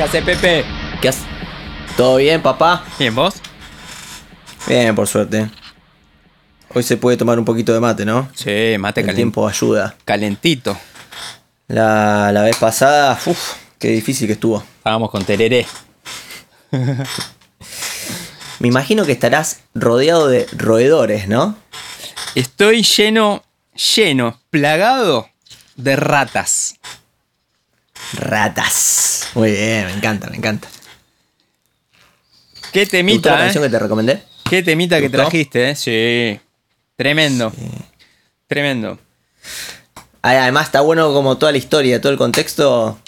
¿Qué hace Pepe? ¿Qué haces? ¿Todo bien, papá? Bien, ¿vos? Bien, por suerte. Hoy se puede tomar un poquito de mate, ¿no? Sí, mate El calen- tiempo ayuda. calentito. La, la vez pasada, uff, qué difícil que estuvo. Estábamos con tereré. Me imagino que estarás rodeado de roedores, ¿no? Estoy lleno, lleno, plagado de ratas. Ratas. Muy bien, me encanta, me encanta. Qué ¿Te la temita, canción ¿eh? que te recomendé? Qué temita ¿Te que trajiste, ¿eh? Sí. Tremendo. Tremendo. Además está bueno como toda la historia, todo el contexto.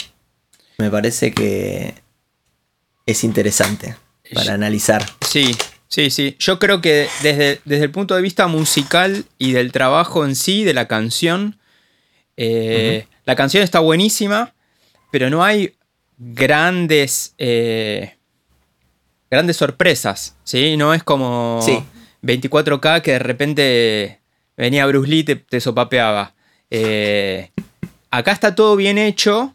Me parece que es interesante para analizar. Sí, sí, sí. Yo creo que desde, desde el punto de vista musical y del trabajo en sí, de la canción, eh, la canción está buenísima, pero no hay grandes, eh, grandes sorpresas, ¿sí? No es como Sí. 24K que de repente venía Bruce Lee y te, te sopapeaba. Eh, acá está todo bien hecho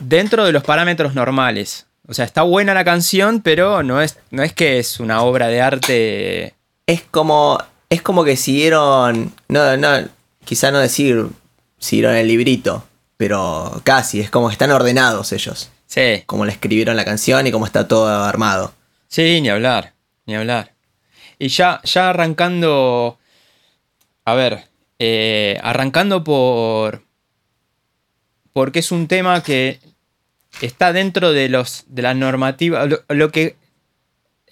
dentro de los parámetros normales. O sea, está buena la canción, pero no es, no es que es una obra de arte. Es como. Es como que siguieron. No, no. Quizá no decir siguieron el librito. Pero casi. Es como que están ordenados ellos. Sí, Como le escribieron la canción y cómo está todo armado. sí, ni hablar, ni hablar. Y ya, ya arrancando. A ver, eh, arrancando por. Porque es un tema que está dentro de los de la normativa. Lo, lo que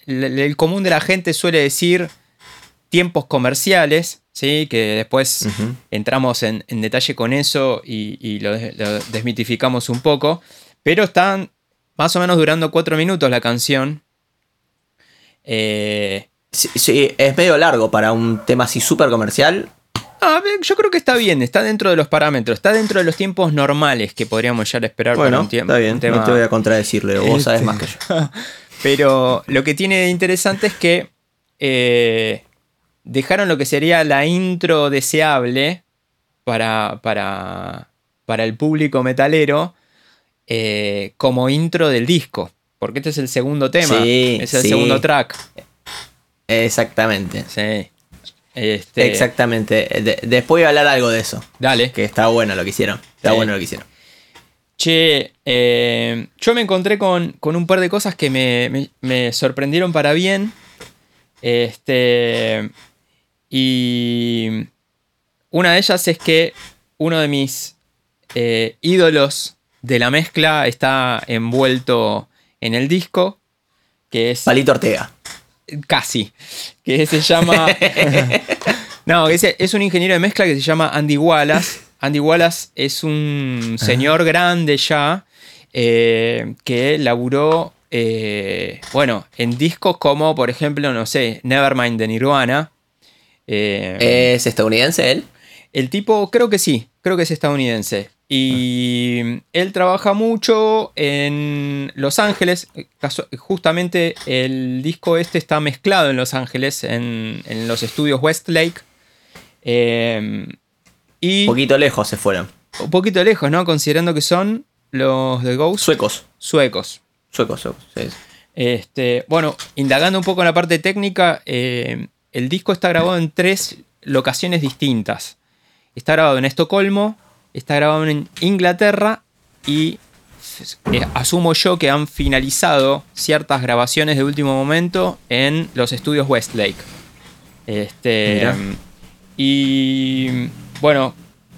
el común de la gente suele decir tiempos comerciales, ¿sí? Que después entramos en, en detalle con eso y, y lo, des- lo desmitificamos un poco. Pero están más o menos durando cuatro minutos la canción. Eh, Sí, sí, es medio largo para un tema así súper comercial. a ver, yo creo que está bien, está dentro de los parámetros, está dentro de los tiempos normales que podríamos ya esperar para Bueno, un tiempo. está bien. tema- No te voy a contradecirle. Vos Este- sabes más que yo. Pero lo que tiene de interesante es que eh, dejaron lo que sería la intro deseable para, para, para el público metalero eh, como intro del disco. Porque este es el segundo tema. Sí, es el sí. segundo track. Exactamente. Sí. Este, Exactamente. De- después voy a hablar algo de eso. Dale. Que está bueno lo que hicieron. Está Sí. bueno lo que hicieron. Che, eh, yo me encontré con, con un par de cosas que me, me- me sorprendieron para bien. Este. Y. Una de ellas es que uno de mis eh, ídolos de la mezcla está envuelto en el disco. Que es. Palito Ortega. Casi. Que se llama. no, es, es un ingeniero de mezcla que se llama Andy Wallace. Andy Wallace es un señor grande ya eh, que laburó, eh, bueno, en discos como, por ejemplo, no sé, Nevermind de Nirvana. Eh, ¿Es estadounidense él? el tipo, creo que sí, creo que es estadounidense. Y él trabaja mucho en Los Ángeles. Justamente el disco este está mezclado en Los Ángeles, en, en los estudios Westlake. Eh, y Un poquito lejos se fueron. un poquito lejos, ¿no? Considerando que son los de Ghost Suecos. suecos. Suecos, suecos. sí. Este, bueno, indagando un poco en la parte técnica, eh, el disco está grabado en tres locaciones distintas. Está grabado en Estocolmo, está grabado en Inglaterra y eh, asumo yo que han finalizado ciertas grabaciones de último momento en los estudios Westlake. Este, y bueno,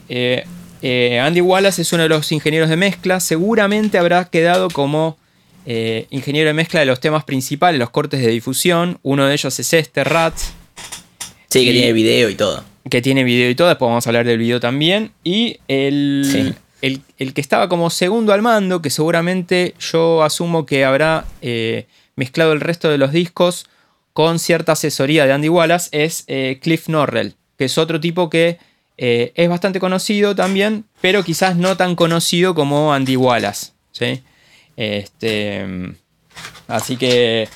eh, eh, Andy Wallace es uno de los ingenieros de mezcla. Seguramente habrá quedado como eh, ingeniero de mezcla de los temas principales, los cortes de difusión. Uno de ellos es este, Rats, Sí, que tiene video y todo. que tiene video y todo. Después vamos a hablar del video también. Y el, Sí. el, el que estaba como segundo al mando, que seguramente yo asumo que habrá eh, mezclado el resto de los discos con cierta asesoría de Andy Wallace, es eh, Cliff Norrell, que es otro tipo que eh, es bastante conocido también, pero quizás no tan conocido como Andy Wallace. ¿sí? Este, así que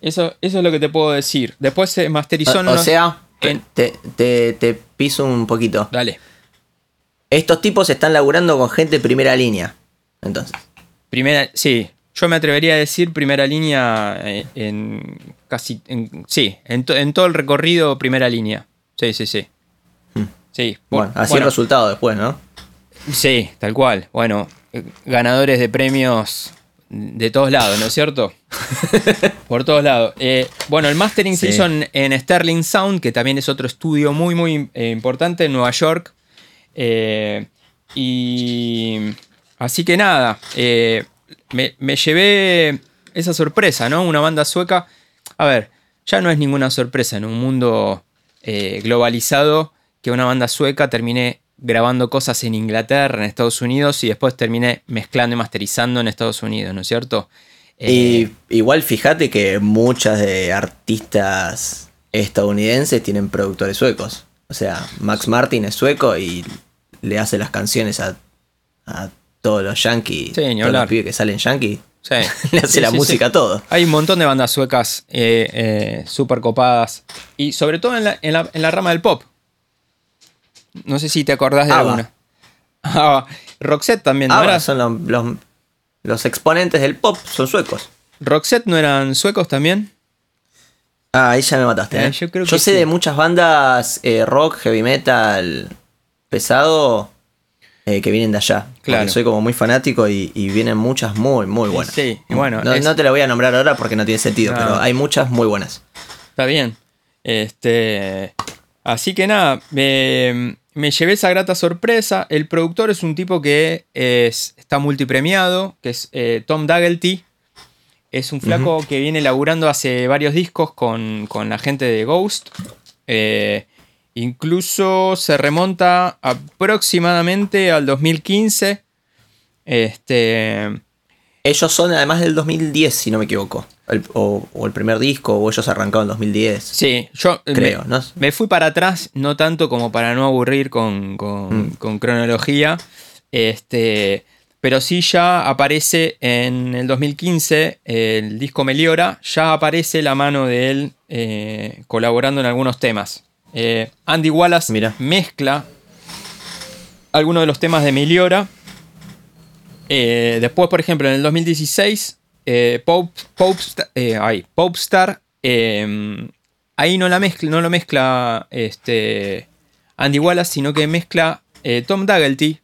eso, eso es lo que te puedo decir. Después se masterizó O, o sea, en- te, te, te piso un poquito. Dale. Estos tipos están laburando con gente de primera línea. Entonces. Primera, sí, yo me atrevería a decir primera línea eh, en, casi. En, sí, en, en, todo el recorrido, primera línea. Sí, sí, sí. Hmm. Sí. Bueno, así el resultado después, ¿no? Sí, tal cual. Bueno, eh, ganadores de premios de todos lados, ¿no es cierto? Por todos lados. Eh, bueno, el mastering se hizo en, Sterling Sound, que también es otro estudio muy, muy importante en Nueva York. y. Así que nada me, llevé esa sorpresa, ¿no? Una banda sueca. A ver, ya no es ninguna sorpresa en un mundo eh, globalizado que una banda sueca termine grabando cosas en Inglaterra, en Estados Unidos y después termine mezclando y masterizando en Estados Unidos, ¿no es cierto? y eh, igual fíjate que muchas de artistas estadounidenses tienen productores suecos. O sea, Max Martin es sueco y le hace las canciones a, a todos los yankees, sí, todos los pibes que salen yankees. Sí. Le hace la música a todo. Hay un montón de bandas suecas eh, eh, súper copadas. Y sobre todo en la, rama del pop. No sé si te acordás de alguna. Ah, Roxette también, ¿no son los, exponentes del pop, son suecos. ¿Roxette no eran suecos también? Ah, ahí ya me mataste. Eh, yo, creo sé de muchas bandas rock, heavy metal, pesado, eh, que vienen de allá. Claro. Soy como muy fanático y, vienen muchas muy, muy buenas. Sí, bueno. No, te la voy a nombrar ahora porque no tiene sentido, pero hay muchas muy buenas. Está bien. Este. Así que nada, me, llevé esa grata sorpresa. El productor es un tipo que es, está multipremiado, que es eh, Tom Daggett Es un flaco que viene laburando hace varios discos con, con la gente de Ghost. Eh, Incluso se remonta aproximadamente al 2015. Este. Ellos son además del 2010, si no me equivoco. O, el primer disco, o ellos arrancaron en 2010. Sí, yo creo. Me, me, fui para atrás, no tanto como para no aburrir con, con, mm. cronología. Este, pero sí ya aparece en el 2015 el disco Meliora, ya aparece la mano de él eh, colaborando en algunos temas. Eh, Andy Wallace mezcla algunos de los temas de Meliora. Eh, después, por ejemplo, en el 2016, eh, Popstar, ahí no, la mezcla, no lo mezcla este, Andy Wallace, sino que mezcla Tom Daggett.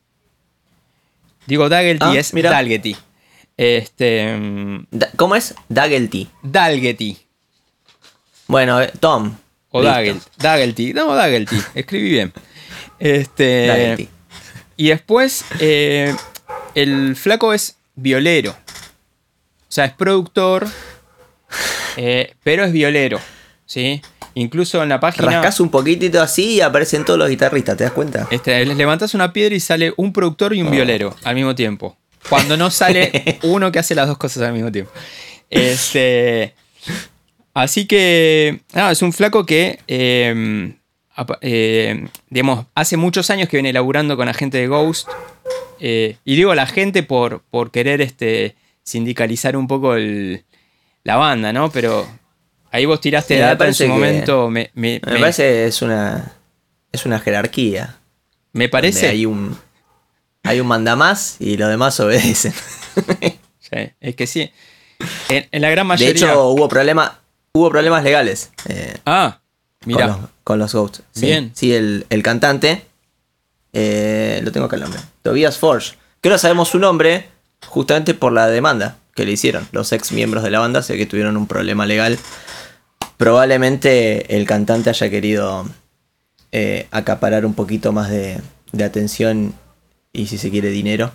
Digo Daggett ah, es Dalgetty. Este, ¿Cómo es? Daggett. Dalgetty. Bueno, Tom. O Daggelty. No, Daggelty. Escribí bien. Este. Y después, eh, el flaco es violero. O sea, es productor, eh, pero es violero. ¿Sí? Incluso en la página. Rascas un poquitito así y aparecen todos los guitarristas, ¿te das cuenta? Este, les levantas una piedra y sale un productor y un violero al mismo tiempo. Cuando no sale uno que hace las dos cosas al mismo tiempo. Este. Así que, nada, es un flaco que, em, eh, digamos, hace muchos años que viene laburando con la gente de Ghost. Eh, y digo la gente por, por querer este, sindicalizar un poco la banda, ¿no? Pero ahí vos tiraste data en su momento. Me, me, me, parece es una, es una jerarquía. Me parece. Hay un, hay un mandamás y los demás obedecen. sí, es que sí. En, la gran mayoría. De hecho, hubo problemas hubo problemas legales. Eh, ah, mira. Con los, Ghosts. Bien. Sí, el, cantante. Eh, lo tengo acá el nombre. Tobias Forge. Que ahora sabemos su nombre justamente por la demanda que le hicieron. Los ex miembros de la banda, sé que tuvieron un problema legal. Probablemente el cantante haya querido eh, acaparar un poquito más de, atención y si se quiere dinero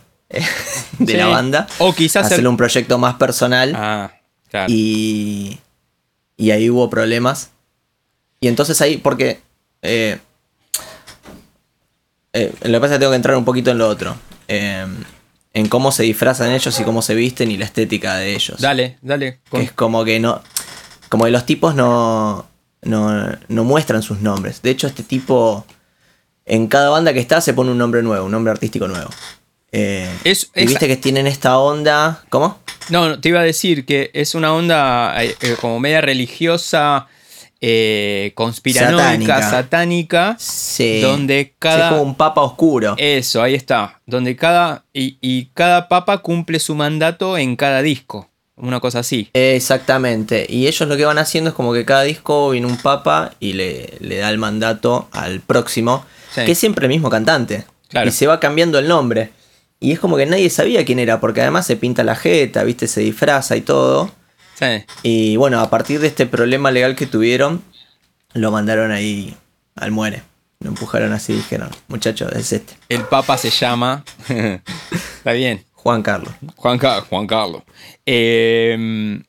de la banda. O quizás hacerle un proyecto más personal. Ah, claro. Y y ahí hubo problemas. Y entonces ahí, porque... Eh, eh, lo que pasa es que tengo que entrar un poquito en lo otro. En cómo se disfrazan ellos y cómo se visten y la estética de ellos. Dale, dale. Es como que no... Como que los tipos no, no, no muestran sus nombres. De hecho, este tipo... En cada banda que está se pone un nombre nuevo, un nombre artístico nuevo. Eh, y viste que tienen esta onda. ¿Cómo? No, te iba a decir que es una onda eh, eh, como media religiosa. Eh, conspiranoica, Satánica. satánica, Sí. donde cada... es como un papa oscuro. Eso, ahí está. Donde cada. Y, y cada papa cumple su mandato en cada disco. Una cosa así. Exactamente. Y ellos lo que van haciendo es como que cada disco viene un papa y le, le da el mandato al próximo, Sí. que es siempre el mismo cantante. Claro. Y se va cambiando el nombre. Y es como que nadie sabía quién era, porque además se pinta la jeta, viste, se disfraza y todo. Sí. Y bueno, a partir de este problema legal que tuvieron, lo mandaron ahí al muere. Lo empujaron así y dijeron, muchachos, es este. El papa se llama. Está bien. Juan Carlos. Juan, Ca- Juan Carlos. Eh,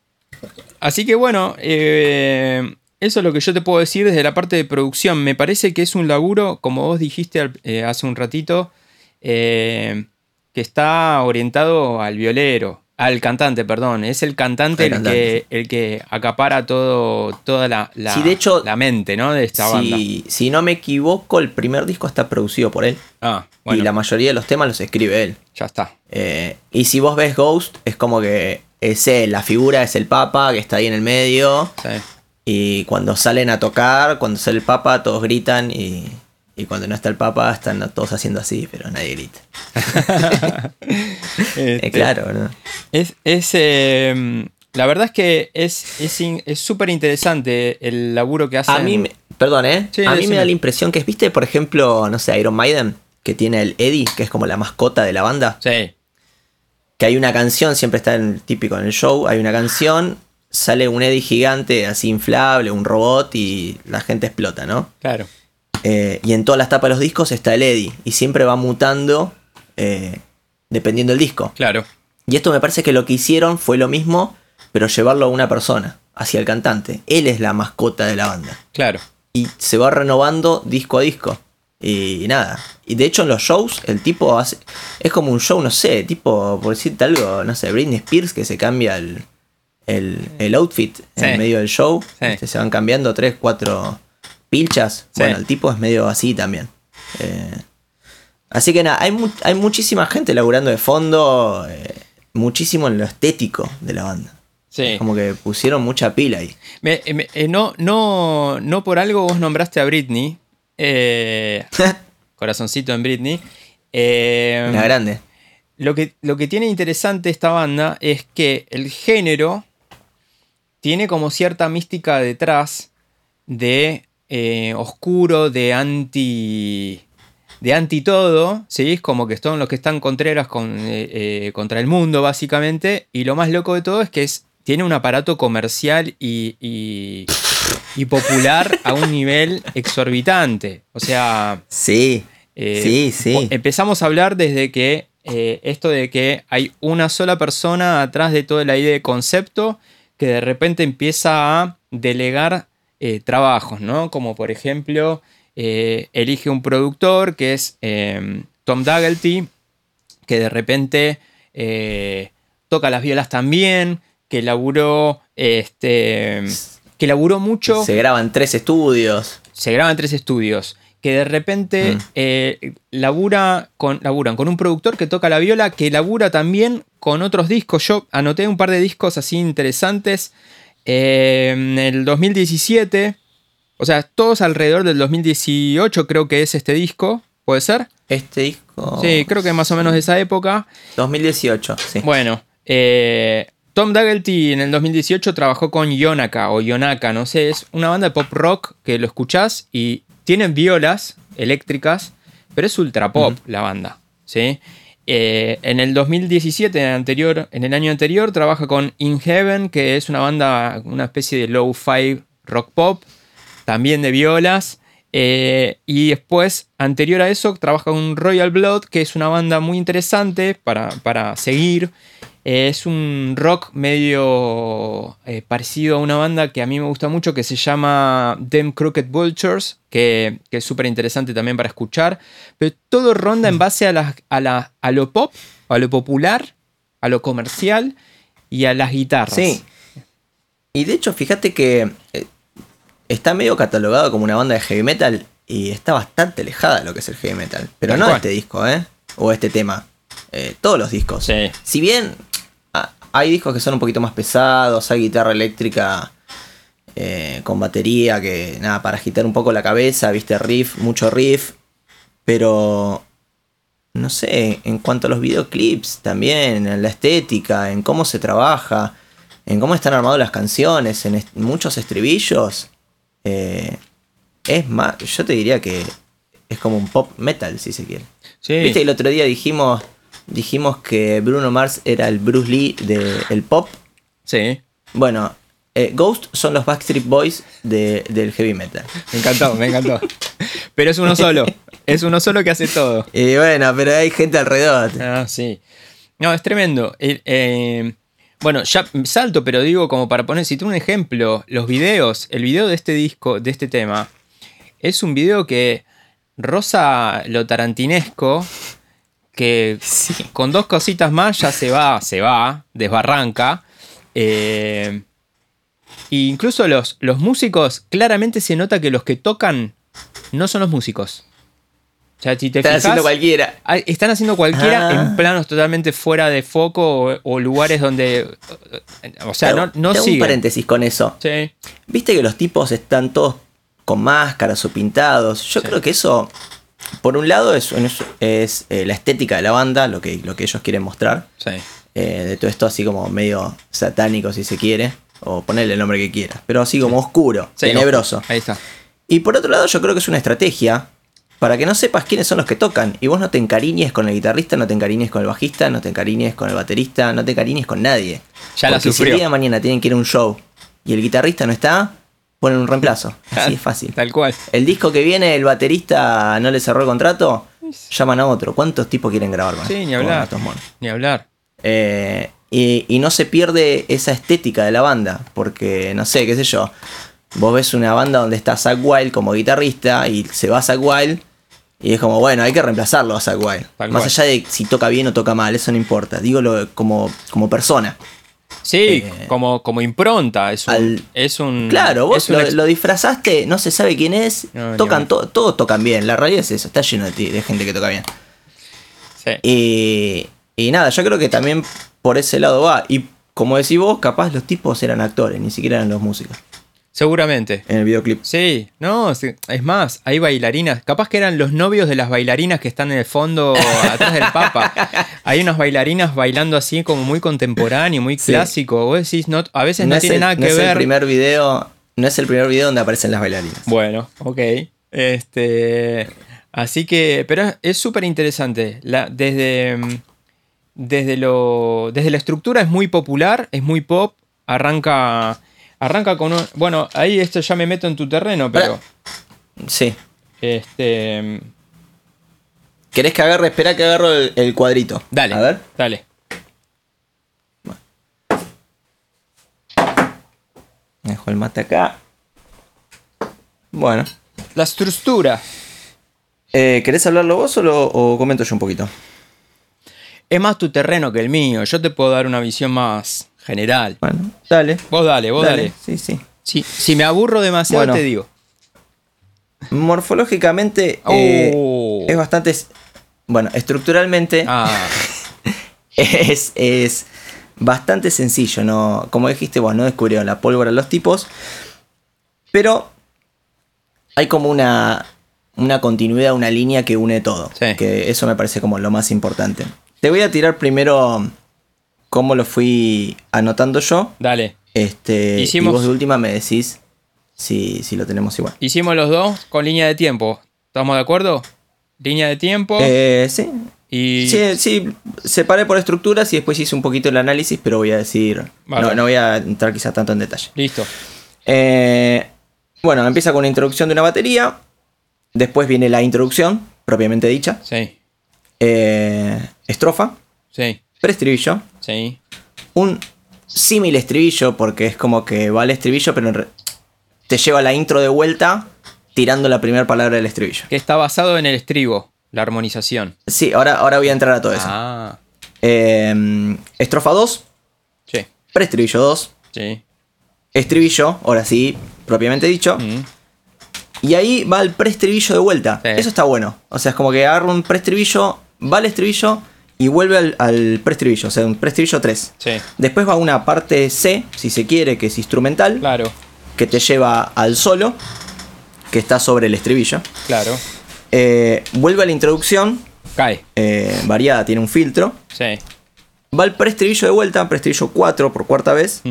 así que bueno, eh, eso es lo que yo te puedo decir desde la parte de producción. Me parece que es un laburo, como vos dijiste al- eh, hace un ratito, eh, que está orientado al violero, al cantante, perdón. Es el cantante, el, cantante. Que, el que acapara todo, toda la, la- Sí, de hecho, la mente ¿no? de esta banda. Si, si no me equivoco, el primer disco está producido por él. Ah, bueno, Y la mayoría de los temas los escribe él. ya está. Eh, y si vos ves Ghost, es como que es él, la figura es el Papa que está ahí en el medio. Sí. Y cuando salen a tocar, cuando sale el Papa, todos gritan. Y, y cuando no está el Papa, están todos haciendo así, pero nadie grita. Este, Eh, claro, ¿no? Es, es, eh, la verdad es que es es in- es súper interesante el laburo que hacen. A mí, me- perdón, ¿eh? Sí, a mí decime. me da la impresión que es, viste, por ejemplo, no sé, Iron Maiden, que tiene el Eddie, que es como la mascota de la banda. Sí, que hay una canción, siempre está en, típico en el show, hay una canción, sale un Eddie gigante así inflable, un robot y la gente explota, ¿no? claro. Eh, y en todas las tapas de los discos está el Eddie y siempre va mutando eh, dependiendo del disco. Claro. Y esto me parece que lo que hicieron fue lo mismo, pero llevarlo a una persona, hacia el cantante. Él es la mascota de la banda. Claro. Y se va renovando disco a disco. Y nada. Y de hecho en los shows el tipo hace... Es como un show, no sé, tipo, por decirte algo, no sé, Britney Spears que se cambia el, el, el outfit Sí. en medio del show. Sí. Este, Se van cambiando tres, cuatro pilchas. Sí. Bueno, el tipo es medio así también. Eh, así que nada, hay, mu- hay muchísima gente laburando de fondo, eh, muchísimo en lo estético de la banda. Sí. Como que pusieron mucha pila ahí. Me- me- eh, no, no, no por algo vos nombraste a Britney. corazoncito en Britney. Una grande. lo, que, lo que tiene interesante esta banda es que el género tiene como cierta mística detrás de eh, oscuro, de anti. de anti todo, ¿sí? Es como que son los que están contreras con, eh, eh, contra el mundo, básicamente. Y lo más loco de todo es que es, tiene un aparato comercial y, y, y popular a un nivel exorbitante. O sea, Sí. eh, Sí, sí. Empezamos a hablar desde que eh, esto de que hay una sola persona atrás de toda la idea de concepto que de repente empieza a delegar eh, trabajos, ¿no? Como por ejemplo, eh, elige un productor que es eh, Tom Daggett, que de repente eh, toca las violas también, que laburó, este, que laburó mucho Se graban tres estudios. se graban tres estudios. Que de repente Mm. labura con, laburan con un productor que toca la viola, que labura también con otros discos. Yo anoté un par de discos así interesantes. Eh, en el 2017, o sea, todos alrededor del 2018 creo que es este disco, ¿puede ser? Este disco. Sí, creo que más o menos de esa época. 2018, sí. Bueno, eh, Tom Daggett en el 2018 trabajó con Yonaka o Yonaka, no sé, es una banda de pop rock que lo escuchás y tienen violas eléctricas, pero es ultra pop la banda, ¿sí? Eh, en el 2017, en el, anterior, en el año anterior, trabaja con In Heaven, que es una banda, una especie de low-fi rock pop, también de violas. Eh, y después, anterior a eso, trabaja con Royal Blood, que es una banda muy interesante para, para seguir. Eh, es un rock medio eh, parecido a una banda que a mí me gusta mucho, que se llama Them Crooked Vultures, que, que es súper interesante también para escuchar. Pero todo ronda en base a, las- a, la- a lo pop, a lo popular, a lo comercial y a las guitarras. Sí. Y de hecho, fíjate que está medio catalogado como una banda de heavy metal y está bastante alejada de lo que es el heavy metal. Pero Tal no cual. este disco, ¿eh? O este tema. Eh, todos los discos. Sí. Si bien ah, hay discos que son un poquito más pesados, hay guitarra eléctrica eh, con batería, que nada, para agitar un poco la cabeza, viste, riff, mucho riff, pero no sé, en cuanto a los videoclips también, en la estética, en cómo se trabaja, en cómo están armadas las canciones, en est- muchos estribillos, eh, es más, yo te diría que es como un pop metal, si se quiere. Sí. Viste, el otro día dijimos, dijimos que Bruno Mars era el Bruce Lee del pop. Sí. Bueno, eh, Ghost son los Backstreet Boys de- del heavy metal. Me encantó, me encantó. Pero es uno solo. Es uno solo que hace todo. Y bueno, pero hay gente alrededor. Ah, sí. No, es tremendo. Eh, eh, bueno, ya salto, pero digo como para poner, si tú un ejemplo, los videos, el video de este disco, de este tema, es un video que rosa lo tarantinesco, que Sí. con dos cositas más ya se va, se va, desbarranca. Eh, e incluso los, los músicos, claramente se nota que los que tocan no son los músicos. O sea, si te Están fijas, haciendo cualquiera. Ah, Están haciendo cualquiera Ah. en planos totalmente fuera de foco o, o lugares donde. O sea, no, no Te hago un paréntesis con eso. Sí. Viste que los tipos están todos con máscaras o pintados. Yo Sí. creo que eso, por un lado, es, es, es, eh, la estética de la banda, lo que, lo que ellos quieren mostrar. Sí. eh, de todo esto así como medio satánico, si se quiere. O ponerle el nombre que quieras. Pero así como oscuro, Sí, tenebroso. Ahí está. Y por otro lado, yo creo que es una estrategia para que no sepas quiénes son los que tocan. Y vos no te encariñes con el guitarrista, no te encariñes con el bajista, no te encariñes con el baterista, no te encariñes con nadie. Ya la Porque si sufrió. el día de mañana tienen que ir a un show y el guitarrista no está, ponen un reemplazo. Así es fácil. Tal cual. El disco que viene, el baterista no le cerró el contrato, llaman a otro. ¿Cuántos tipos quieren grabar con Sí, ni hablar. Ni hablar. Eh, y, y no se pierde esa estética de la banda, porque no sé, qué sé yo. Vos ves una banda donde está Zack Wild como guitarrista y se va Zack Wild y es como, bueno, hay que reemplazarlo a Zack Wild. Más cual. allá de si toca bien o toca mal, eso no importa. Digo lo, como, como persona. Sí, Eh, como, como impronta. Es un. al- es un Claro, vos lo, disfrazaste, no se sabe quién es, No, tocan to- todos tocan bien. La realidad es eso, está lleno de, gente que toca bien. sí. Y, y nada, yo creo que también por ese lado va. Y como decís vos, capaz los tipos eran actores, ni siquiera eran los músicos Seguramente. en el videoclip. Sí, no, sí, es más, hay bailarinas, capaz que eran los novios de las bailarinas que están en el fondo atrás del Papa. Hay unas bailarinas bailando así como muy contemporáneo, muy Sí. clásico. Vos decís, no, a veces no, es tiene el, nada no que es ver. el primer video, no es el primer video donde aparecen las bailarinas. Bueno, ok. Este, así que, pero es- súper interesante. Desde, mm, desde, lo, desde la estructura es muy popular, es muy pop. Arranca, arranca con un... Bueno, ahí esto ya me meto en tu terreno, pero... Sí. Este, ¿Querés que agarre? Espera que agarro el, el cuadrito. dale, A ver. dale. Dejo el mate acá. Bueno. La estructura. Eh, ¿Querés hablarlo vos o, lo, o comento yo un poquito? Es más tu terreno que el mío. Yo te puedo dar una visión más general. Bueno, dale. Vos dale, vos dale. Sí, sí. Si, si me aburro demasiado, Bueno. te digo. Morfológicamente eh, Oh. es bastante... Bueno, estructuralmente Ah, es, es bastante sencillo, ¿no? Como dijiste vos, no descubrieron la pólvora los tipos. Pero hay como una, una continuidad, una línea que une todo. Sí. Que eso me parece como lo más importante. Te voy a tirar primero cómo lo fui anotando yo. dale. Este, Hicimos- Y vos de última me decís si, si lo tenemos igual. Hicimos los dos con línea de tiempo. ¿Estamos de acuerdo? Línea de tiempo Eh, sí, y... Sí, sí, separé por estructuras y después hice un poquito el análisis, pero voy a decir. Vale. No, no voy a entrar quizá tanto en detalle. Listo. Eh, bueno, empieza con una introducción de una batería. Después viene la introducción, propiamente dicha. Sí, Eh, estrofa, sí, preestribillo. sí. Un símil estribillo, porque es como que va al estribillo, pero te lleva la intro de vuelta tirando la primera palabra del estribillo. Que está basado en el estribo, la armonización. Sí, ahora, ahora voy a entrar a todo eso. Ah, Eh, estrofa 2, sí, preestribillo 2. sí. estribillo, ahora sí, propiamente dicho. Mm, Y ahí va el preestribillo de vuelta. Sí. Eso está bueno. O sea, es como que agarra un preestribillo, va al estribillo y vuelve al, al preestribillo. O sea, un preestribillo 3. Sí, Después va una parte C, si se quiere, que es instrumental. claro. que te lleva al solo, que está sobre el estribillo. Claro. Eh, vuelve a la introducción, Cae. eh, variada, tiene un filtro. Sí. Va al preestribillo de vuelta, preestribillo 4 por cuarta vez.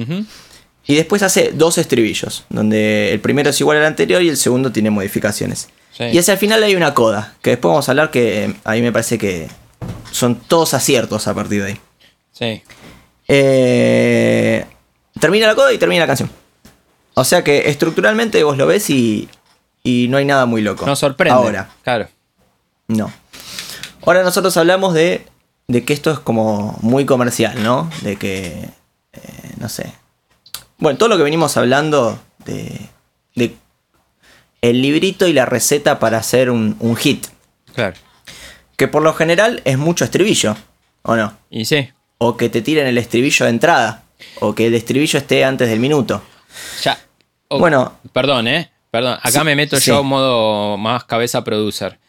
Y después hace dos estribillos, donde el primero es igual al anterior y el segundo tiene modificaciones. Sí. Y hacia el final hay una coda, que después vamos a hablar que eh, a mí me parece que son todos aciertos a partir de ahí. Sí. Eh, termina la coda y termina la canción. O sea que estructuralmente vos lo ves y, y no hay nada muy loco. Nos sorprende. Ahora, Claro. no. Ahora nosotros hablamos de, de que esto es como muy comercial, ¿no? De que, eh, no sé. Bueno, todo lo que venimos hablando de, de el librito y la receta para hacer un, un hit. Claro. Que por lo general es mucho estribillo, ¿o no? Y sí. O que te tiren el estribillo de entrada. O que el estribillo esté antes del minuto. Ya. Oh, Bueno. Perdón, ¿eh? Perdón. Acá Sí, me meto sí. yo modo más cabeza producer.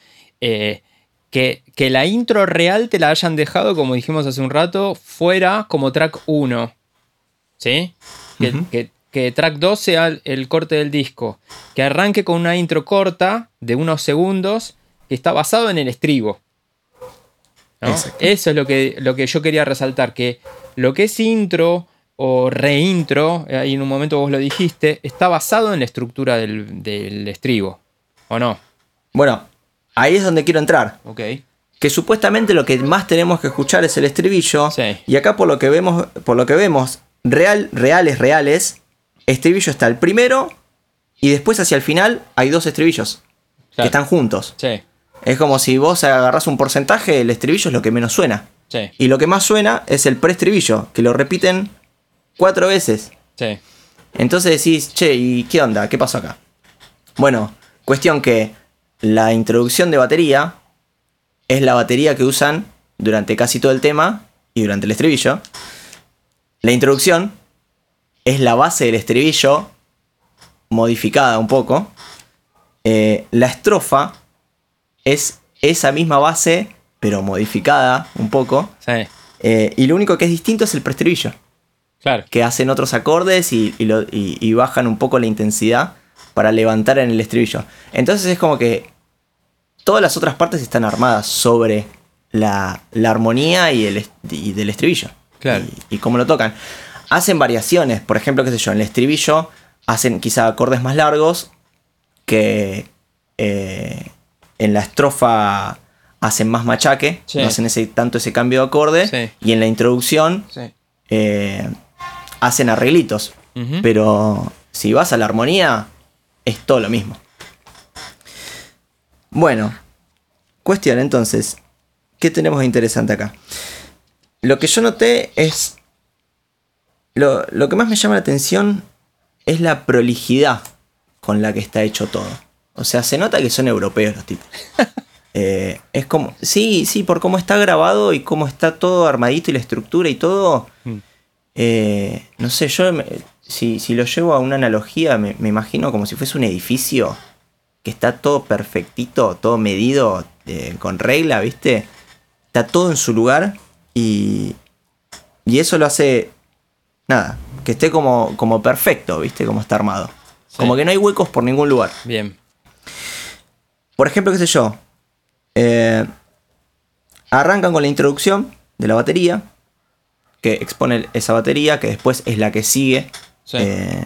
Eh, que, que la intro real te la hayan dejado, como dijimos hace un rato, fuera como track 1. ¿Sí? Que, que- que track 2 sea el corte del disco. Que arranque con una intro corta de unos segundos que está basado en el estribo. Eso es lo que, lo que yo quería resaltar, que lo que es intro o reintro, ahí en un momento vos lo dijiste, está basado en la estructura del, del estribo, ¿o no? Bueno, ahí es donde quiero entrar. Ok. Que supuestamente lo que más tenemos que escuchar es el estribillo. Sí. Y acá por lo que vemos, por lo que vemos, real, reales, reales, estribillo está el primero. Y después hacia el final hay dos estribillos. Que están juntos. Sí, Es como si vos agarrás un porcentaje, el estribillo es lo que menos suena. sí, Y lo que más suena es el preestribillo, que lo repiten cuatro veces. sí. Entonces decís, che, ¿y qué onda? ¿Qué pasó acá? Bueno, cuestión que la introducción de batería es la batería que usan durante casi todo el tema y durante el estribillo. La introducción es la base del estribillo modificada un poco. Eh, la estrofa es esa misma base, pero modificada un poco. Sí, Eh, y lo único que es distinto es el preestribillo claro. que hacen otros acordes y, y lo- y- y bajan un poco la intensidad para levantar en el estribillo. Entonces es como que todas las otras partes están armadas sobre la, la armonía y, el, del estribillo. Claro. Y, y cómo lo tocan. Hacen variaciones, por ejemplo, qué sé yo, en el estribillo hacen quizá acordes más largos que eh, en la estrofa hacen más machaque, Sí. no hacen ese, tanto ese cambio de acorde, Sí. y en la introducción Sí. eh, hacen arreglitos. Pero si vas a la armonía, es todo lo mismo. Bueno, cuestión entonces, ¿qué tenemos de interesante acá? Lo que yo noté es... Lo, lo que más me llama la atención es la prolijidad con la que está hecho todo. O sea, se nota que son europeos los tipos. Eh, es como, sí, sí, por cómo está grabado y cómo está todo armadito y la estructura y todo. Mm. eh, no sé, yo me- si, si lo llevo a una analogía, me, me imagino como si fuese un edificio que está todo perfectito, todo medido, eh, con regla, ¿viste? Está todo en su lugar y, y eso lo hace, nada, que esté como, como perfecto, ¿viste? Como está armado. Sí. Como que no hay huecos por ningún lugar. Bien. Por ejemplo, qué sé yo. eh, arrancan con la introducción de la batería. Que expone esa batería. Que después es la que sigue. Sí. eh,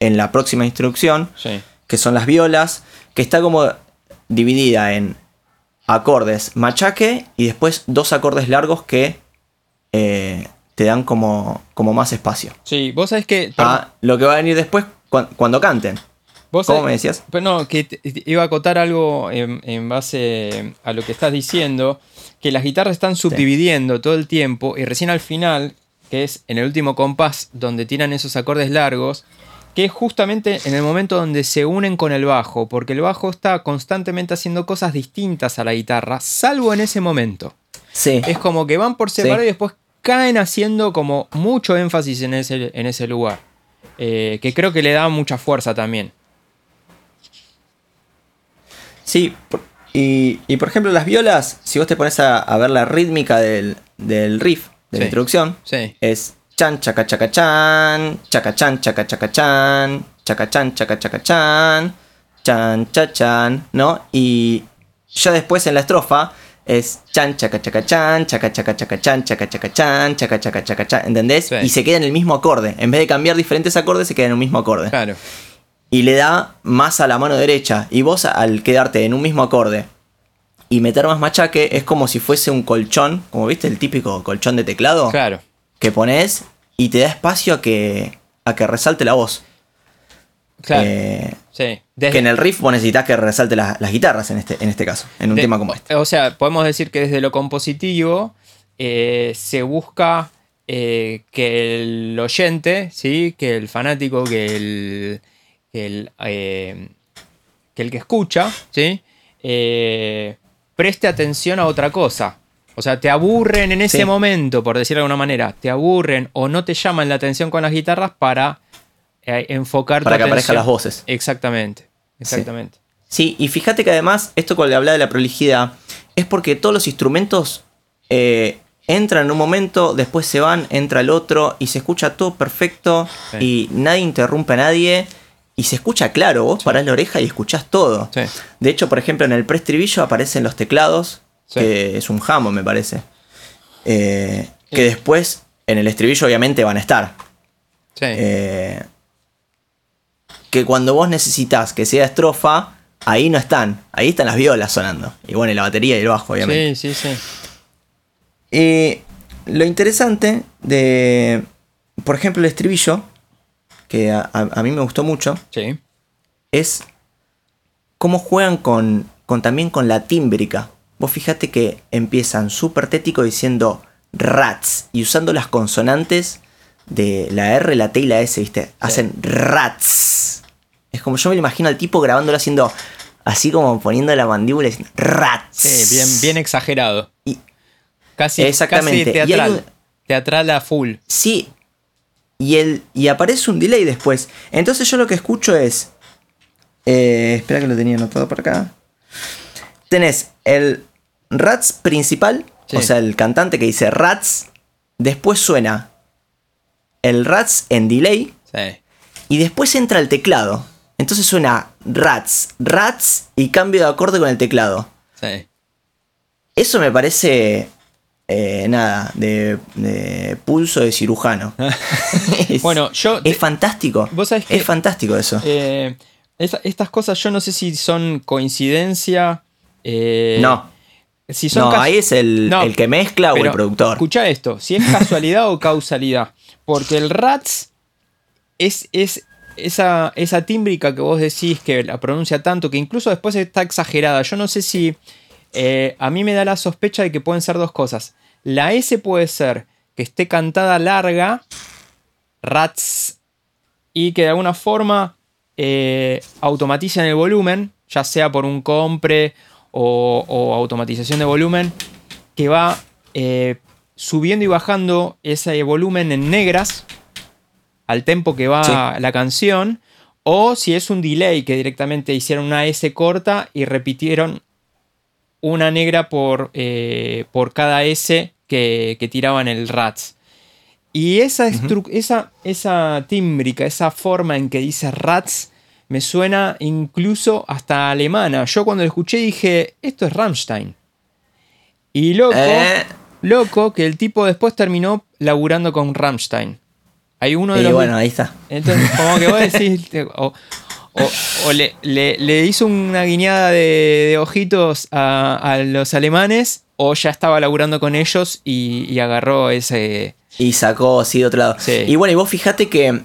en la próxima instrucción. Sí. Que son las violas. Que está como dividida en acordes machaque. Y después dos acordes largos que eh, te dan como, como más espacio. Sí, vos sabés que. A lo que va a venir después cuan- cuando canten. Vos ¿Cómo sabés- me decías? Pero no, que te- te iba a acotar algo en, en base a lo que estás diciendo, que las guitarras están subdividiendo todo el tiempo y recién al final, que es en el último compás donde tiran esos acordes largos, que es justamente en el momento donde se unen con el bajo, porque el bajo está constantemente haciendo cosas distintas a la guitarra, salvo en ese momento. Sí. Es como que van por separado Sí. y después caen haciendo como mucho énfasis en ese, en ese lugar. Eh, que creo que le da mucha fuerza también. Sí, por- y, y por ejemplo las violas, si vos te pones a, a ver la rítmica del, del riff, de la introducción, Sí. es chan, chaca, chaca, chan, chaca, chan, chaca, chaca, chan, chacachan, chacachacachan, chan, chachan, ¿no? Y ya después en la estrofa es chan, chacachacachan, chacachacachachan, chacachacachan, chacachacachachan, ¿entendés? Sí. Y se queda en el mismo acorde. En vez de cambiar diferentes acordes, se queda en un mismo acorde. Claro. Y le da más a la mano derecha. Y vos al quedarte en un mismo acorde y meter más machaque, es como si fuese un colchón, como viste el típico colchón de teclado Claro. que pones y te da espacio a que, a que resalte la voz. Claro. Eh, sí. Desde- que en el riff vos necesitas que resalte la- las guitarras en este, en este caso, en un de- tema como este. O sea, podemos decir que desde lo compositivo eh, se busca eh, que el oyente, ¿sí? que el fanático, que el que el, eh, que, el que escucha, ¿sí? Eh, preste atención a otra cosa. O sea, te aburren en ese Sí. momento, por decirlo de alguna manera, te aburren o no te llaman la atención con las guitarras para eh, enfocar Para tu que aparezcan las voces. Exactamente, exactamente. Sí, y fíjate que además, esto con le habla de la prolijidad, es porque todos los instrumentos eh, entran en un momento, después se van, entra el otro, y se escucha todo perfecto, Sí. y nadie interrumpe a nadie, y se escucha claro, vos parás la oreja y escuchás todo. Sí. De hecho, por ejemplo, en el preestribillo aparecen los teclados, Sí. que es un jambo, me parece. Eh, que después, en el estribillo, obviamente van a estar. Eh, que cuando vos necesitas que sea estrofa, ahí no están. Ahí están las violas sonando. Y bueno, y la batería y el bajo, obviamente. sí, sí, sí. Eh, lo interesante de, por ejemplo, el estribillo, que a, a- mí me gustó mucho, Sí. es cómo juegan con, con también con la tímbrica. Vos fíjate que empiezan súper tético diciendo rats y usando las consonantes de la R, la T y la S, ¿viste? Hacen rats. Es como yo me lo imagino al tipo grabándolo haciendo así como poniendo la mandíbula y diciendo rats. Sí, bien, bien exagerado. Y- Casi, Exactamente. casi teatral. un- Teatral a full. Sí. Y, el, y aparece un delay después. Entonces yo lo que escucho es... eh, espera que lo tenía anotado por acá. Tenés el Rats principal, Sí. o sea, el cantante que dice Rats. Después suena el Rats en delay. Sí. Y después entra el teclado. Entonces suena Rats, Rats y cambio de acorde con el teclado. Sí. Eso me parece... eh, nada, de, de pulso de cirujano. Es- Bueno, yo. Es fantástico. Vos sabés que- es fantástico eso. eh, estas cosas yo no sé si son coincidencia. eh, no, Si son no, cas- ahí es el, No, el que mezcla o el productor. Escucha esto, si es casualidad o causalidad. Porque el Rats es, es esa, esa tímbrica que vos decís que la pronuncia tanto, que incluso después está exagerada. Yo no sé si. Eh, a mí me da la sospecha de que pueden ser dos cosas. La S puede ser que esté cantada larga, Rats, y que de alguna forma eh, automaticen el volumen, ya sea por un compre o, o automatización de volumen, que va eh, subiendo y bajando ese volumen en negras al tempo que va Sí. la canción, o si es un delay que directamente hicieron una S corta y repitieron una negra por, eh, por cada S que, que tiraban el Rats. Y esa, esa, esa tímbrica, esa forma en que dice Rats, me suena incluso hasta alemana. Yo cuando lo escuché dije, esto es Rammstein. Y loco, Eh, loco que el tipo después terminó laburando con Rammstein. Hay uno de y los... bueno, ahí está. Entonces, como que vos decís, o, o- o le, le- le hizo una guiñada de, de ojitos a, a los alemanes, o ya estaba laburando con ellos y, y agarró ese... Y sacó así de otro lado. Sí. Y bueno, y vos fijate que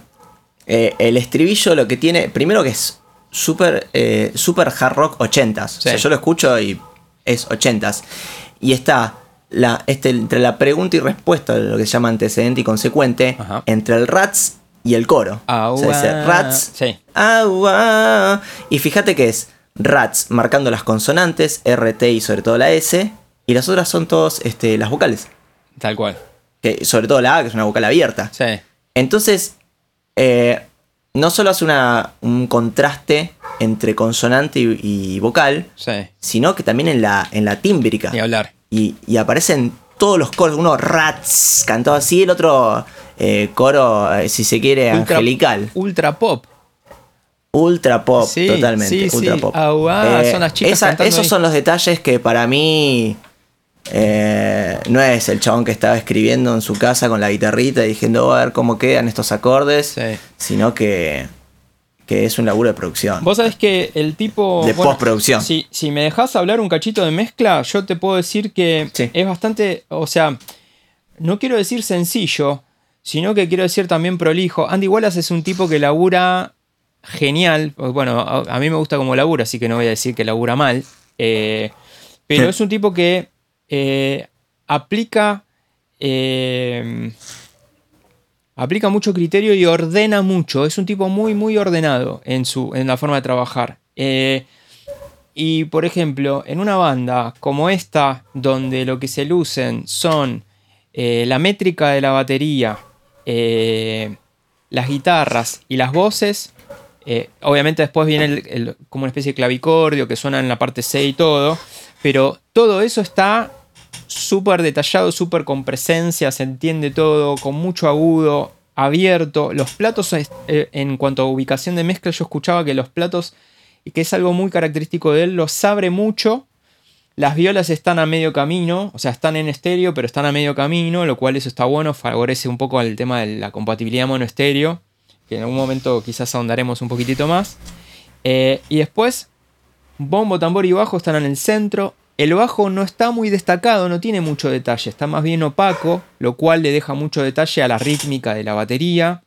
eh, el estribillo lo que tiene, primero que es súper eh, super hard rock 80s. O sea, Sí. yo lo escucho y es 80s. Y está la, este, entre la pregunta y respuesta, lo que se llama antecedente y consecuente, Ajá. entre el rats y el coro. O sea, dice Agua. rats, Sí. agua. Y fíjate que es rats marcando las consonantes, RT y sobre todo la S. Y las otras son todas este, las vocales. Tal cual. Que, sobre todo la A, que es una vocal abierta. Sí. Entonces, eh, no solo hace una, un contraste entre consonante y, y vocal, Sí. sino que también en la, en la tímbrica. Ni hablar. Y, y aparecen todos los coros, uno rats cantado así, el otro eh, coro, eh, si se quiere, Ultra- angelical. Ultra pop. Ultra pop, Sí, totalmente. sí, ultra sí. pop. Ah, son las chicas esos ahí. son los detalles que para mí eh, no es el chabón que estaba escribiendo en su casa con la guitarrita y diciendo "Oh, a ver cómo quedan estos acordes, Sí. sino que, que es un laburo de producción. Vos sabés que el tipo. De postproducción. Si, si me dejás hablar un cachito de mezcla, yo te puedo decir que Sí. es bastante. O sea, no quiero decir sencillo, sino que quiero decir también prolijo. Andy Wallace es un tipo que labura genial. Bueno, a, a mí me gusta como labura, así que no voy a decir que labura mal. Eh, pero Sí. es un tipo que eh, aplica. eh, aplica mucho criterio y ordena mucho. Es un tipo muy, muy ordenado en, su, en la forma de trabajar. Eh, y por ejemplo, en una banda como esta, donde lo que se lucen son eh, la métrica de la batería, eh, las guitarras y las voces, obviamente después viene el- como una especie de clavicordio que suena en la parte C y todo, pero todo eso está súper detallado, súper con presencia, se entiende todo, con mucho agudo, abierto. Los platos, eh, en cuanto a ubicación de mezcla, yo escuchaba que los platos, que es algo muy característico de él, los abre mucho. Las violas están a medio camino, o sea, están en estéreo, pero están a medio camino, lo cual eso está bueno, favorece un poco al tema de la compatibilidad mono-estéreo, que en algún momento quizás ahondaremos un poquitito más. Eh, y después, bombo, tambor y bajo están en el centro. El bajo no está muy destacado, no tiene mucho detalle, está más bien opaco, lo cual le deja mucho detalle a la rítmica de la batería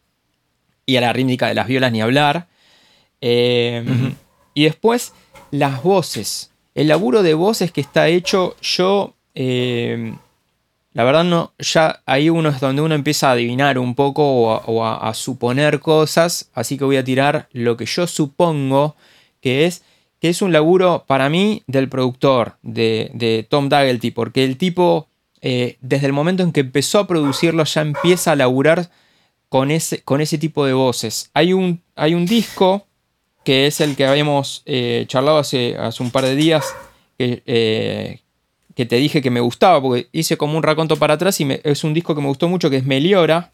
y a la rítmica de las violas ni hablar. Eh, Y después las voces. El laburo de voces que está hecho, yo, eh, la verdad no, ya ahí uno es donde uno empieza a adivinar un poco o, a, o a- a suponer cosas, así que voy a tirar lo que yo supongo que es que es un laburo para mí del productor, de, de Tom Daggett, porque el tipo, eh, desde el momento en que empezó a producirlo, ya empieza a laburar con ese, con ese tipo de voces. Hay un, hay un disco que es el que habíamos eh, charlado hace, hace un par de días, que, eh, que te dije que me gustaba, porque hice como un raconto para atrás y me- es un disco que me gustó mucho, que es Meliora.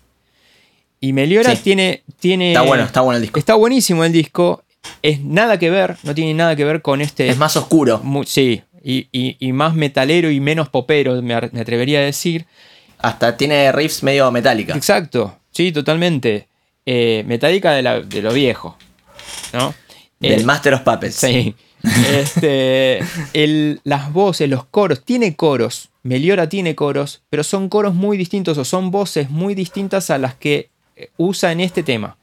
Y Meliora Sí. tiene, tiene... Está bueno, está bueno el disco. Está buenísimo el disco. Es nada que ver, no tiene nada que ver con este... Es más oscuro. sí, y, y- y más metalero y menos popero, me, atrevería a decir. Hasta tiene riffs medio metálica. Exacto, sí, totalmente. Eh, metálica de, la- de lo viejo, ¿no? Del Eh, Master of Puppets. Sí. Este, el- las voces, los coros, tiene coros. Meliora tiene coros, pero son coros muy distintos o son voces muy distintas a las que eh, usa en este tema.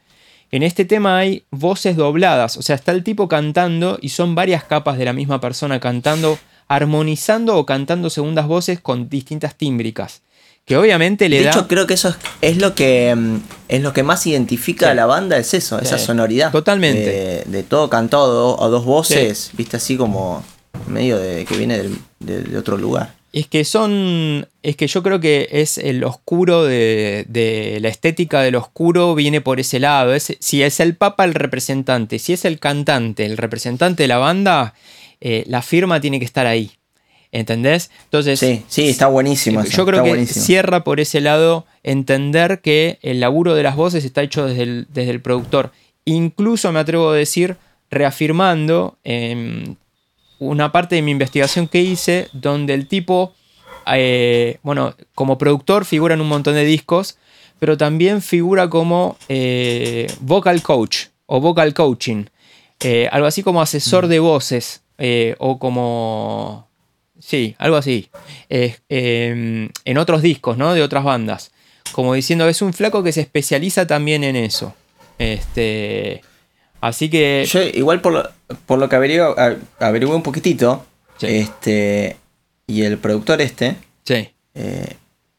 En este tema hay voces dobladas, o sea, está el tipo cantando y son varias capas de la misma persona cantando, armonizando o cantando segundas voces con distintas tímbricas. Que obviamente le De da. hecho, creo que eso es, es lo que mm, es lo que más identifica Sí. a la banda, es eso, esa sonoridad. Totalmente. De, de todo cantado o dos voces, viste así como medio de que viene del- de, de otro lugar. Es que son. Es que yo creo que es el oscuro de, de la estética del oscuro viene por ese lado. Es, si es el Papa el representante, si es el cantante, el representante de la banda, eh, la firma tiene que estar ahí. ¿Entendés? Entonces. Sí, sí, está buenísimo. eso, Yo creo que buenísimo. cierra por ese lado entender que el laburo de las voces está hecho desde el, desde el productor. Incluso me atrevo a decir, reafirmando em, una parte de mi investigación que hice, donde el tipo, eh, bueno, como productor figura en un montón de discos, pero también figura como eh, vocal coach o vocal coaching. Eh, algo así como asesor de voces o como... Sí, algo así. Eh, en otros discos, ¿no? De otras bandas. Como diciendo, es un flaco que se especializa también en eso. Este. Así que. Yo igual por lo, por lo que averigué, averigué un poquitito, Sí. este y el productor este Sí. eh,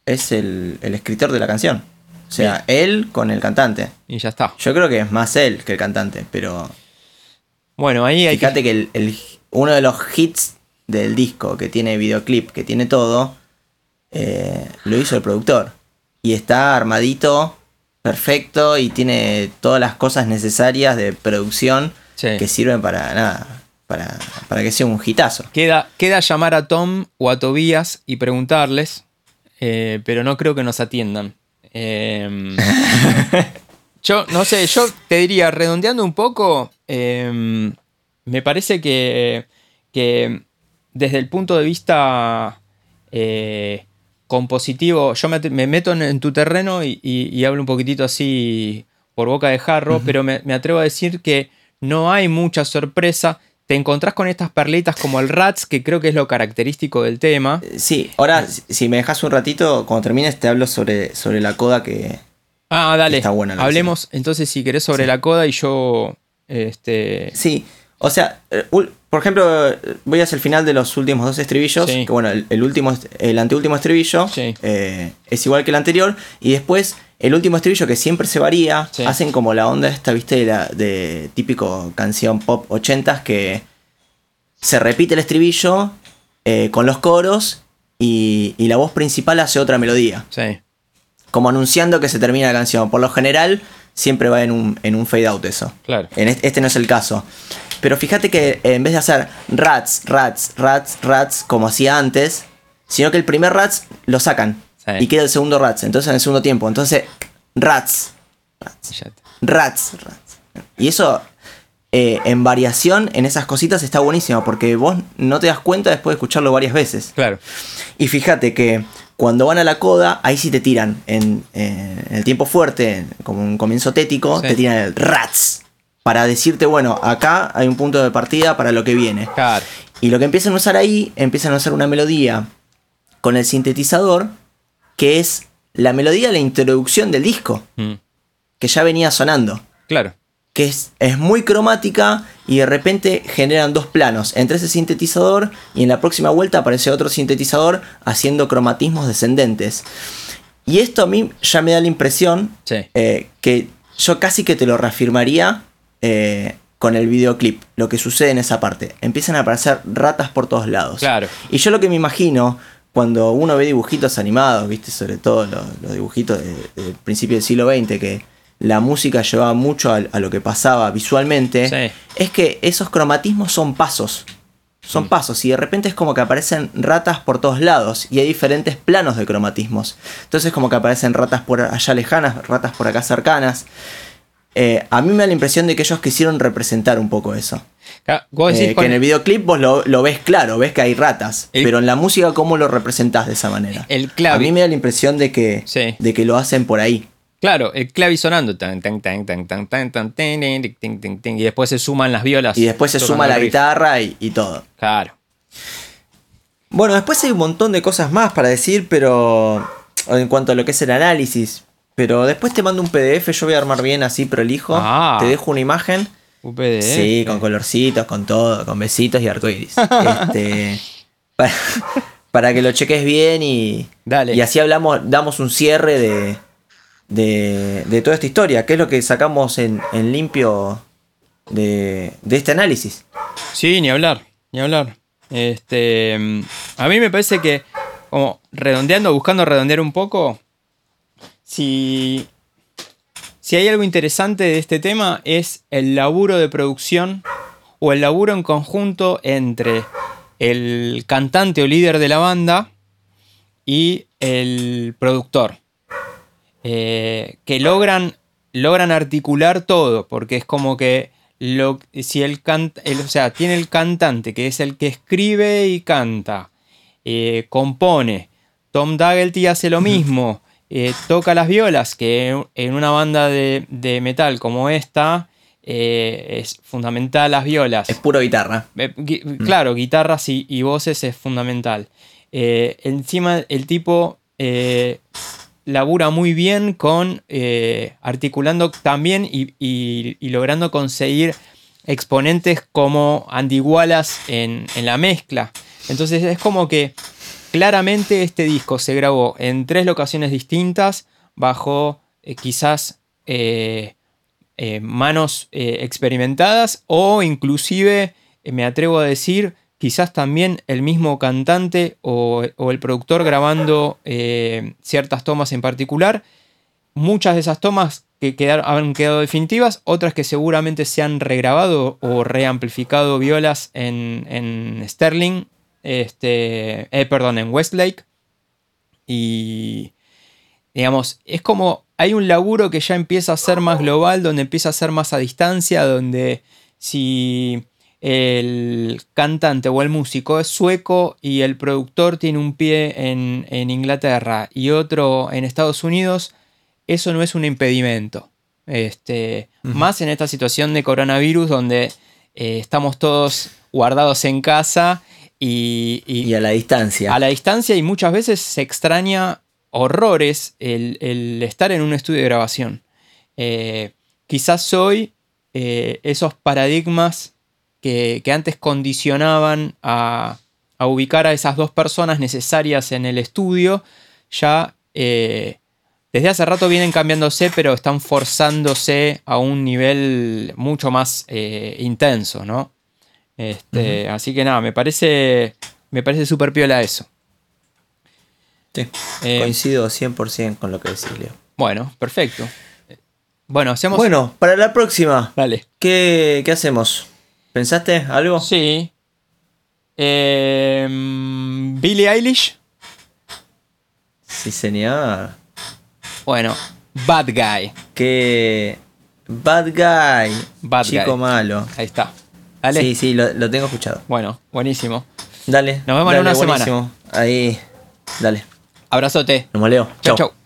es el, el escritor de la canción. O sea, él con el cantante. Y ya está. Yo creo que es más él que el cantante, pero Bueno, ahí hay fíjate que, el- el- uno de los hits del disco que tiene videoclip, que tiene todo, eh, lo hizo el productor. Y está armadito, perfecto, y tiene todas las cosas necesarias de producción Sí. que sirven para nada, para, para que sea un hitazo. Queda, queda llamar a Tom o a Tobías y preguntarles, eh, pero no creo que nos atiendan. Eh, Yo, no sé, yo te diría, redondeando un poco, em, me parece que, que, desde el punto de vista eh, compositivo, yo me, meto en, tu terreno y, hablo un poquitito así por boca de jarro, pero me, atrevo a decir que no hay mucha sorpresa. Te encontrás con estas perlitas como el Rats, que creo que es lo característico del tema. Eh, sí, ahora, si me dejas un ratito, cuando termines, te hablo sobre, sobre la coda que. Ah, dale. Está buena Hablemos entonces, si querés, sobre la coda y yo. Este... Sí, o sea, eh, por ejemplo, voy hacia el final de los últimos dos estribillos. Que bueno, el, último, el anteúltimo estribillo eh, es igual que el anterior. Y después, el último estribillo que siempre se varía, hacen como la onda esta, viste, de, la, de típico canción pop 80 que se repite el estribillo eh, con los coros y, y, la voz principal hace otra melodía. Sí. Como anunciando que se termina la canción. Por lo general, siempre va en un, en un fade out eso. Claro. En este, este no es el caso. Pero fíjate que en vez de hacer rats, rats, rats, rats, como hacía antes, sino que el primer rats lo sacan. Y queda el segundo rats. Entonces en el segundo tiempo. Entonces, rats. Rats. Rats. rats. Y eso, eh, en variación, en esas cositas está buenísimo. Porque vos no te das cuenta después de escucharlo varias veces. Claro. Y fíjate que cuando van a la coda, ahí sí te tiran. En, el tiempo fuerte, como un comienzo tético, te tiran el rats para decirte, bueno, acá hay un punto de partida para lo que viene. Y lo que empiezan a usar ahí, empiezan a usar una melodía con el sintetizador, que es la melodía de la introducción del disco, mm. que ya venía sonando. Claro. Que es, es, muy cromática y de repente generan dos planos entre ese sintetizador y en la próxima vuelta aparece otro sintetizador haciendo cromatismos descendentes. Y esto a mí ya me da la impresión eh, que yo casi que te lo reafirmaría eh, con el videoclip, lo que sucede en esa parte. Empiezan a aparecer ratas por todos lados. Claro. Y yo lo que me imagino, cuando uno ve dibujitos animados, viste, sobre todo los, dibujitos del principio del siglo XX, que la música llevaba mucho a, lo que pasaba visualmente, es que esos cromatismos son pasos. Son mm. pasos y de repente es como que aparecen ratas por todos lados y hay diferentes planos de cromatismos. Entonces como que aparecen ratas por allá lejanas, ratas por acá cercanas. Eh, a mí me da la impresión de que ellos quisieron representar un poco eso. Eh, que en el videoclip vos lo, ves claro, ves que hay ratas, pero en la música cómo lo representás de esa manera. El A mí me da la impresión de que, de que lo hacen por ahí. Claro, el clavi sonando. y después se suman las violas. Y después se suma la guitarra y, y, todo. Claro. Bueno, después hay un montón de cosas más para decir, pero en cuanto a lo que es el análisis. Pero después te mando un PDF, yo voy a armar bien así prolijo. Ah. Te dejo una imagen. Un PDF. Sí, con colorcitos, con todo, con besitos y arcoíris. este, para, que lo cheques bien y, Dale. y así hablamos, damos un cierre de, de, toda esta historia, que es lo que sacamos en, limpio de, de, este análisis. Sí, ni hablar, ni hablar. Este, a mí me parece que, como redondeando, buscando redondear un poco, si, si hay algo interesante de este tema es el laburo de producción o el laburo en conjunto entre el cantante o líder de la banda y el productor. Eh, que logran, logran articular todo, porque es como que lo, si el, o sea, tiene el cantante, que es el que escribe y canta, eh, compone, Tom Daggett hace lo mismo, eh, toca las violas, que en una banda de, metal como esta eh, es fundamental las violas. Es puro guitarra. Eh, claro, guitarras y, voces es fundamental. encima el tipo labura muy bien con articulando también y, logrando conseguir exponentes como Andy en, en la mezcla. Entonces es como que Claramente este disco se grabó en tres locaciones distintas, bajo eh, quizás eh, eh, manos experimentadas o inclusive, me atrevo a decir, quizás también el mismo cantante o, el productor grabando ciertas tomas en particular. Muchas de esas tomas que han quedado definitivas, otras que seguramente se han regrabado o reamplificado violas en, en Sterling este, eh, perdón, en Westlake. Y, digamos, es como hay un laburo que ya empieza a ser más global, donde empieza a ser más a distancia, donde si el cantante o el músico es sueco y el productor tiene un pie en, Inglaterra y otro en Estados Unidos, eso no es un impedimento. Este, Más en esta situación de coronavirus donde eh, estamos todos guardados en casa y, a la distancia. A la distancia y muchas veces se extraña horrores el, estar en un estudio de grabación. Eh, quizás hoy eh, esos paradigmas que, antes condicionaban a, ubicar a esas dos personas necesarias en el estudio, ya eh, desde hace rato vienen cambiándose, pero están forzándose a un nivel mucho más intenso, ¿no? Este, así que nada, me parece, me parece súper piola eso. Sí, eh, coincido 100% con lo que decís, Leo. Bueno, perfecto. Bueno, hacemos. Bueno, para la próxima. Dale. ¿Qué, hacemos? ¿Pensaste algo? Sí. Em, Billie Eilish. Sí, señor. Bueno, Bad Guy. Que. Bad Guy. Bad Chico malo. Ahí está. Sí, sí, lo, tengo escuchado. Bueno, buenísimo. Dale. Nos vemos en una semana. Ahí. Dale. Abrazote. Nos Leo. Chau. chau.